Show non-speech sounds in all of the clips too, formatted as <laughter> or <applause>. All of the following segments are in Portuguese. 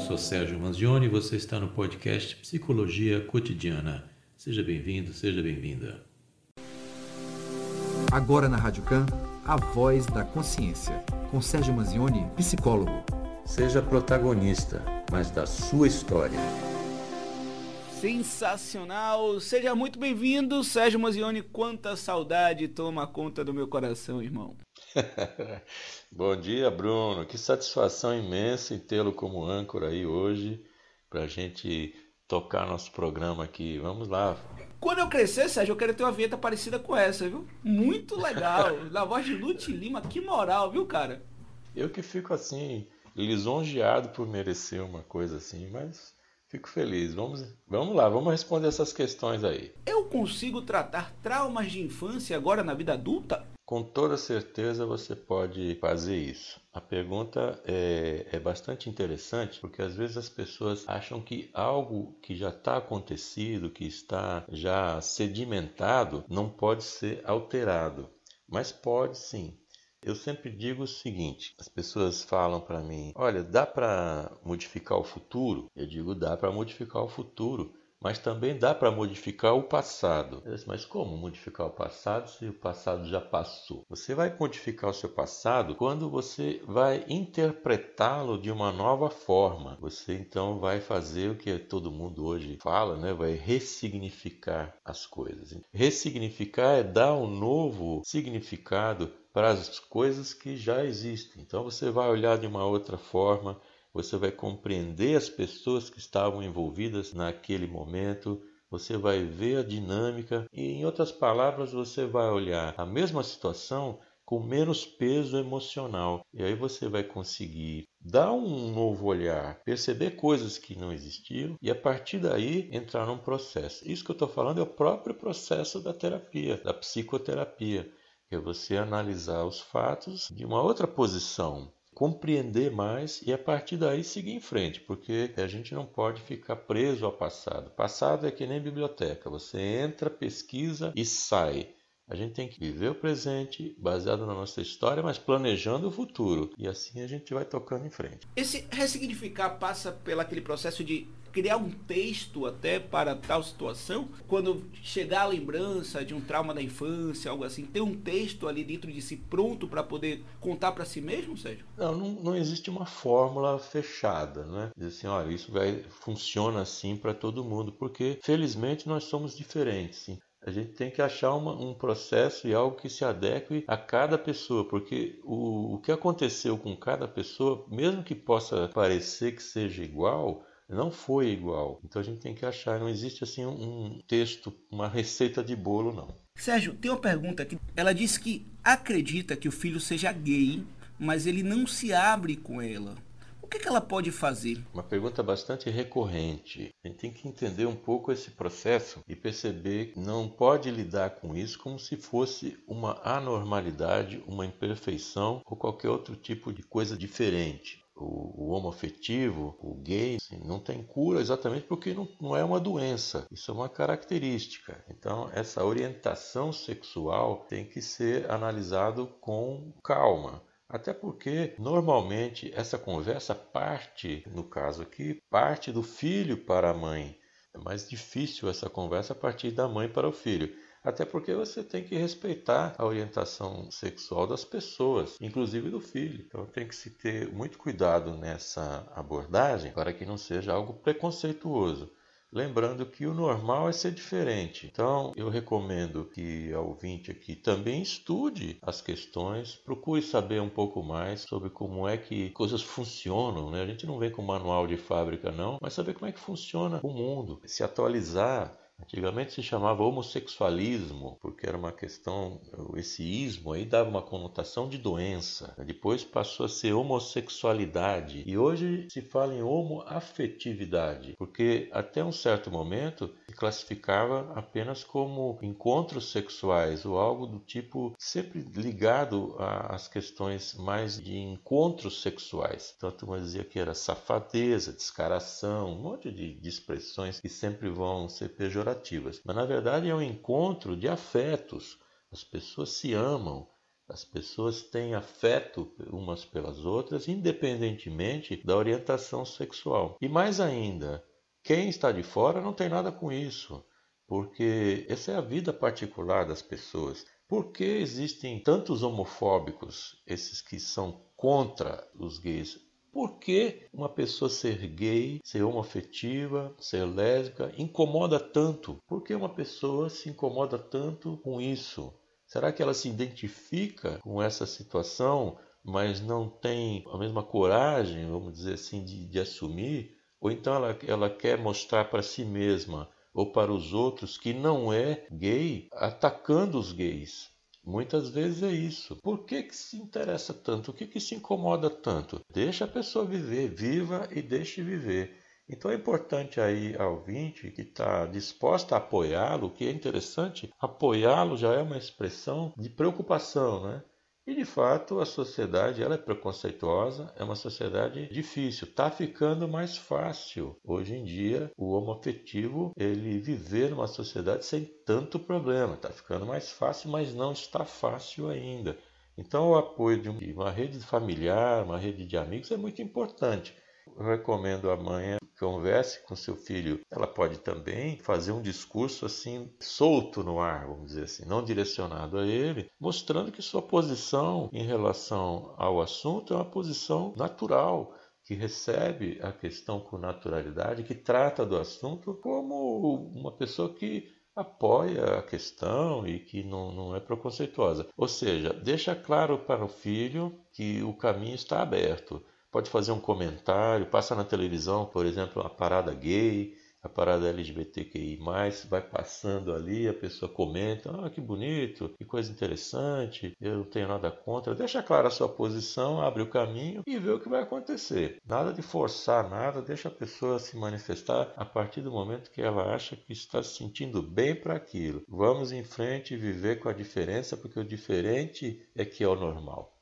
sou Sérgio Manzioni e você está no podcast Psicologia Cotidiana. Seja bem-vindo, seja bem-vinda. Agora na Rádio Can, a voz da consciência, com Sérgio Manzioni, psicólogo. Seja protagonista, mas da sua história. Sensacional! Seja muito bem-vindo, Sérgio Manzioni. Quanta saudade toma conta do meu coração, irmão. <laughs> Bom dia, Bruno. Que satisfação imensa em tê-lo como âncora aí hoje para a gente tocar nosso programa aqui. Vamos lá. Quando eu crescer, Sérgio, eu quero ter uma vinheta parecida com essa, viu? Muito legal. <laughs> Na voz de Lute Lima, que moral, viu, cara? Eu que fico assim, lisonjeado por merecer uma coisa assim, mas fico feliz. Vamos, vamos lá, vamos responder essas questões aí. Eu consigo tratar traumas de infância agora na vida adulta? Com toda certeza você pode fazer isso. A pergunta é, é, bastante interessante porque às vezes as pessoas acham que algo que já está acontecido, que está já sedimentado, não pode ser alterado. Mas pode sim. Eu sempre digo o seguinte: as pessoas falam para mim, olha, dá para modificar o futuro? Eu digo, dá para modificar o futuro mas também dá para modificar o passado. Mas como modificar o passado se o passado já passou? Você vai modificar o seu passado quando você vai interpretá-lo de uma nova forma. Você então vai fazer o que todo mundo hoje fala, né? vai ressignificar as coisas. Ressignificar é dar um novo significado para as coisas que já existem. Então você vai olhar de uma outra forma, você vai compreender as pessoas que estavam envolvidas naquele momento, você vai ver a dinâmica e, em outras palavras, você vai olhar a mesma situação com menos peso emocional. E aí você vai conseguir dar um novo olhar, perceber coisas que não existiam e a partir daí entrar num processo. Isso que eu estou falando é o próprio processo da terapia, da psicoterapia, que é você analisar os fatos de uma outra posição compreender mais e a partir daí seguir em frente, porque a gente não pode ficar preso ao passado. Passado é que nem biblioteca, você entra, pesquisa e sai. A gente tem que viver o presente, baseado na nossa história, mas planejando o futuro. E assim a gente vai tocando em frente. Esse ressignificar passa pelo aquele processo de criar um texto até para tal situação. Quando chegar a lembrança de um trauma da infância, algo assim, ter um texto ali dentro de si pronto para poder contar para si mesmo, Sérgio? Não, não, não, existe uma fórmula fechada, né? Dizer assim, olha, isso vai funciona assim para todo mundo, porque felizmente nós somos diferentes. Sim. A gente tem que achar uma, um processo e algo que se adeque a cada pessoa, porque o, o que aconteceu com cada pessoa, mesmo que possa parecer que seja igual, não foi igual. Então a gente tem que achar, não existe assim um texto, uma receita de bolo, não. Sérgio, tem uma pergunta aqui. Ela diz que acredita que o filho seja gay, mas ele não se abre com ela que, que ela pode fazer? Uma pergunta bastante recorrente. A gente tem que entender um pouco esse processo e perceber que não pode lidar com isso como se fosse uma anormalidade, uma imperfeição ou qualquer outro tipo de coisa diferente. O, o homoafetivo, o gay, assim, não tem cura exatamente porque não, não é uma doença, isso é uma característica. Então, essa orientação sexual tem que ser analisado com calma. Até porque normalmente essa conversa parte, no caso aqui, parte do filho para a mãe. É mais difícil essa conversa a partir da mãe para o filho. Até porque você tem que respeitar a orientação sexual das pessoas, inclusive do filho. Então tem que se ter muito cuidado nessa abordagem para que não seja algo preconceituoso. Lembrando que o normal é ser diferente. Então, eu recomendo que ao ouvinte aqui também estude as questões, procure saber um pouco mais sobre como é que coisas funcionam. Né? A gente não vem com manual de fábrica, não, mas saber como é que funciona o mundo, se atualizar Antigamente se chamava homossexualismo, porque era uma questão, esse ismo aí dava uma conotação de doença. Depois passou a ser homossexualidade e hoje se fala em homoafetividade, porque até um certo momento classificava apenas como encontros sexuais ou algo do tipo sempre ligado às questões mais de encontros sexuais. Então a turma dizia que era safadeza, descaração, um monte de, de expressões que sempre vão ser pejorativas. Mas na verdade é um encontro de afetos. As pessoas se amam, As pessoas têm afeto umas pelas outras, independentemente da orientação sexual. E mais ainda, quem está de fora não tem nada com isso, porque essa é a vida particular das pessoas. Por que existem tantos homofóbicos, esses que são contra os gays? Por que uma pessoa ser gay, ser homoafetiva, ser lésbica incomoda tanto? Por que uma pessoa se incomoda tanto com isso? Será que ela se identifica com essa situação, mas não tem a mesma coragem, vamos dizer assim, de, de assumir? Ou então ela, ela quer mostrar para si mesma ou para os outros que não é gay, atacando os gays. Muitas vezes é isso. Por que, que se interessa tanto? O que, que se incomoda tanto? Deixa a pessoa viver, viva e deixe viver. Então é importante aí ao ouvinte que está disposta a apoiá-lo, o que é interessante, apoiá-lo já é uma expressão de preocupação, né? E de fato a sociedade ela é preconceituosa, é uma sociedade difícil. Está ficando mais fácil hoje em dia o homoafetivo ele viver numa sociedade sem tanto problema. Está ficando mais fácil, mas não está fácil ainda. Então o apoio de uma rede familiar, uma rede de amigos é muito importante. Eu recomendo a mãe converse com seu filho. Ela pode também fazer um discurso assim solto no ar, vamos dizer assim, não direcionado a ele, mostrando que sua posição em relação ao assunto é uma posição natural, que recebe a questão com naturalidade, que trata do assunto como uma pessoa que apoia a questão e que não, não é preconceituosa. Ou seja, deixa claro para o filho que o caminho está aberto pode fazer um comentário, passa na televisão, por exemplo, a parada gay, a parada LGBTQI+, vai passando ali, a pessoa comenta, ah, que bonito, que coisa interessante, eu não tenho nada contra. Deixa clara a sua posição, abre o caminho e vê o que vai acontecer. Nada de forçar nada, deixa a pessoa se manifestar a partir do momento que ela acha que está se sentindo bem para aquilo. Vamos em frente e viver com a diferença, porque o diferente é que é o normal.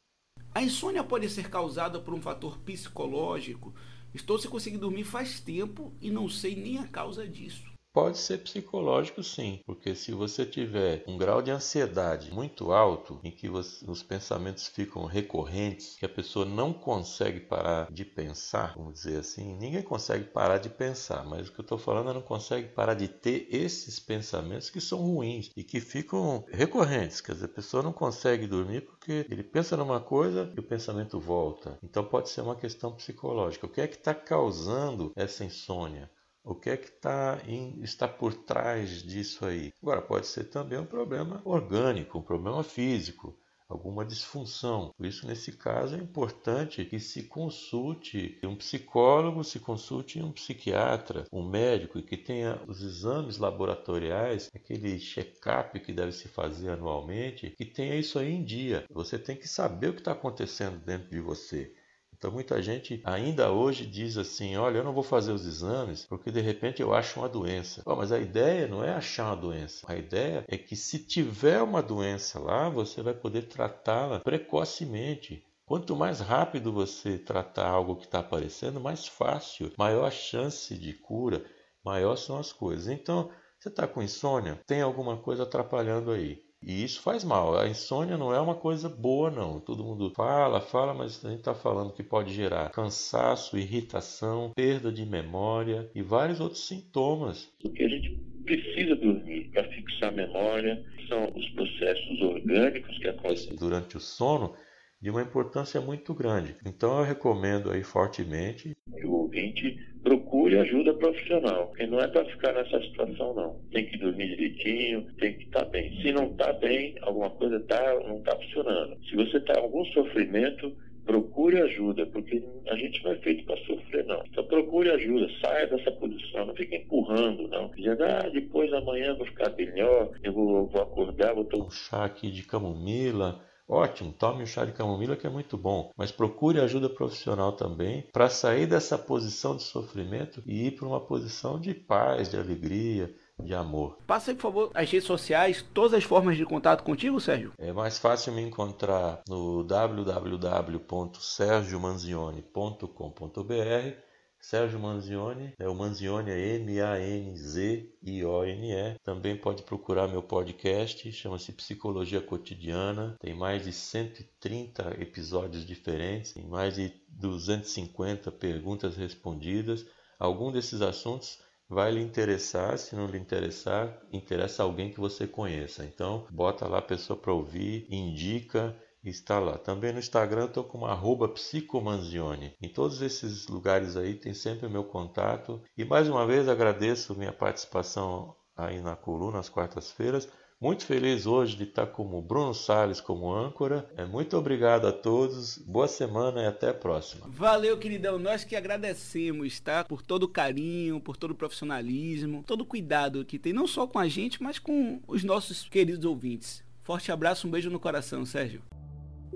A insônia pode ser causada por um fator psicológico. Estou sem conseguir dormir faz tempo e não sei nem a causa disso. Pode ser psicológico sim, porque se você tiver um grau de ansiedade muito alto, em que os pensamentos ficam recorrentes, que a pessoa não consegue parar de pensar, vamos dizer assim, ninguém consegue parar de pensar, mas o que eu estou falando é não consegue parar de ter esses pensamentos que são ruins e que ficam recorrentes, quer dizer, a pessoa não consegue dormir porque ele pensa numa coisa e o pensamento volta. Então pode ser uma questão psicológica. O que é que está causando essa insônia? O que é que tá em, está por trás disso aí? Agora, pode ser também um problema orgânico, um problema físico, alguma disfunção. Por isso, nesse caso, é importante que se consulte um psicólogo, se consulte um psiquiatra, um médico e que tenha os exames laboratoriais, aquele check-up que deve se fazer anualmente, que tenha isso aí em dia. Você tem que saber o que está acontecendo dentro de você. Então muita gente ainda hoje diz assim: olha, eu não vou fazer os exames porque de repente eu acho uma doença. Mas a ideia não é achar uma doença. A ideia é que se tiver uma doença lá, você vai poder tratá-la precocemente. Quanto mais rápido você tratar algo que está aparecendo, mais fácil, maior a chance de cura, maior são as coisas. Então, você está com insônia? Tem alguma coisa atrapalhando aí. E isso faz mal. A insônia não é uma coisa boa, não. Todo mundo fala, fala, mas a gente está falando que pode gerar cansaço, irritação, perda de memória e vários outros sintomas. Porque a gente precisa dormir para fixar a memória, são os processos orgânicos que acontecem durante o sono de uma importância muito grande. Então eu recomendo aí fortemente que o ouvinte procure ajuda profissional. E não é para ficar nessa situação não. Tem que dormir direitinho, tem que estar tá bem. Se não está bem, alguma coisa tá, não está funcionando. Se você está em algum sofrimento, procure ajuda, porque a gente não é feito para sofrer, não. Então procure ajuda, saia dessa posição, não fique empurrando, não. Dizendo, ah, depois amanhã vou ficar melhor, eu vou, vou acordar, vou tomar um chá aqui de camomila, Ótimo, tome um chá de camomila que é muito bom, mas procure ajuda profissional também para sair dessa posição de sofrimento e ir para uma posição de paz, de alegria, de amor. Passa aí, por favor, as redes sociais, todas as formas de contato contigo, Sérgio. É mais fácil me encontrar no www.sergiomanzione.com.br Sérgio Manzioni, é, o Manzioni é M-A-N-Z-I-O-N-E. Também pode procurar meu podcast, chama-se Psicologia Cotidiana. Tem mais de 130 episódios diferentes, tem mais de 250 perguntas respondidas. Algum desses assuntos vai lhe interessar, se não lhe interessar, interessa alguém que você conheça. Então, bota lá a pessoa para ouvir, indica está lá. Também no Instagram estou com arroba psicomanzione. Em todos esses lugares aí tem sempre o meu contato. E mais uma vez agradeço minha participação aí na coluna às quartas-feiras. Muito feliz hoje de estar como Bruno Salles como âncora. É, muito obrigado a todos. Boa semana e até a próxima. Valeu, queridão. Nós que agradecemos, tá? Por todo o carinho, por todo o profissionalismo, todo o cuidado que tem, não só com a gente, mas com os nossos queridos ouvintes. Forte abraço, um beijo no coração, Sérgio.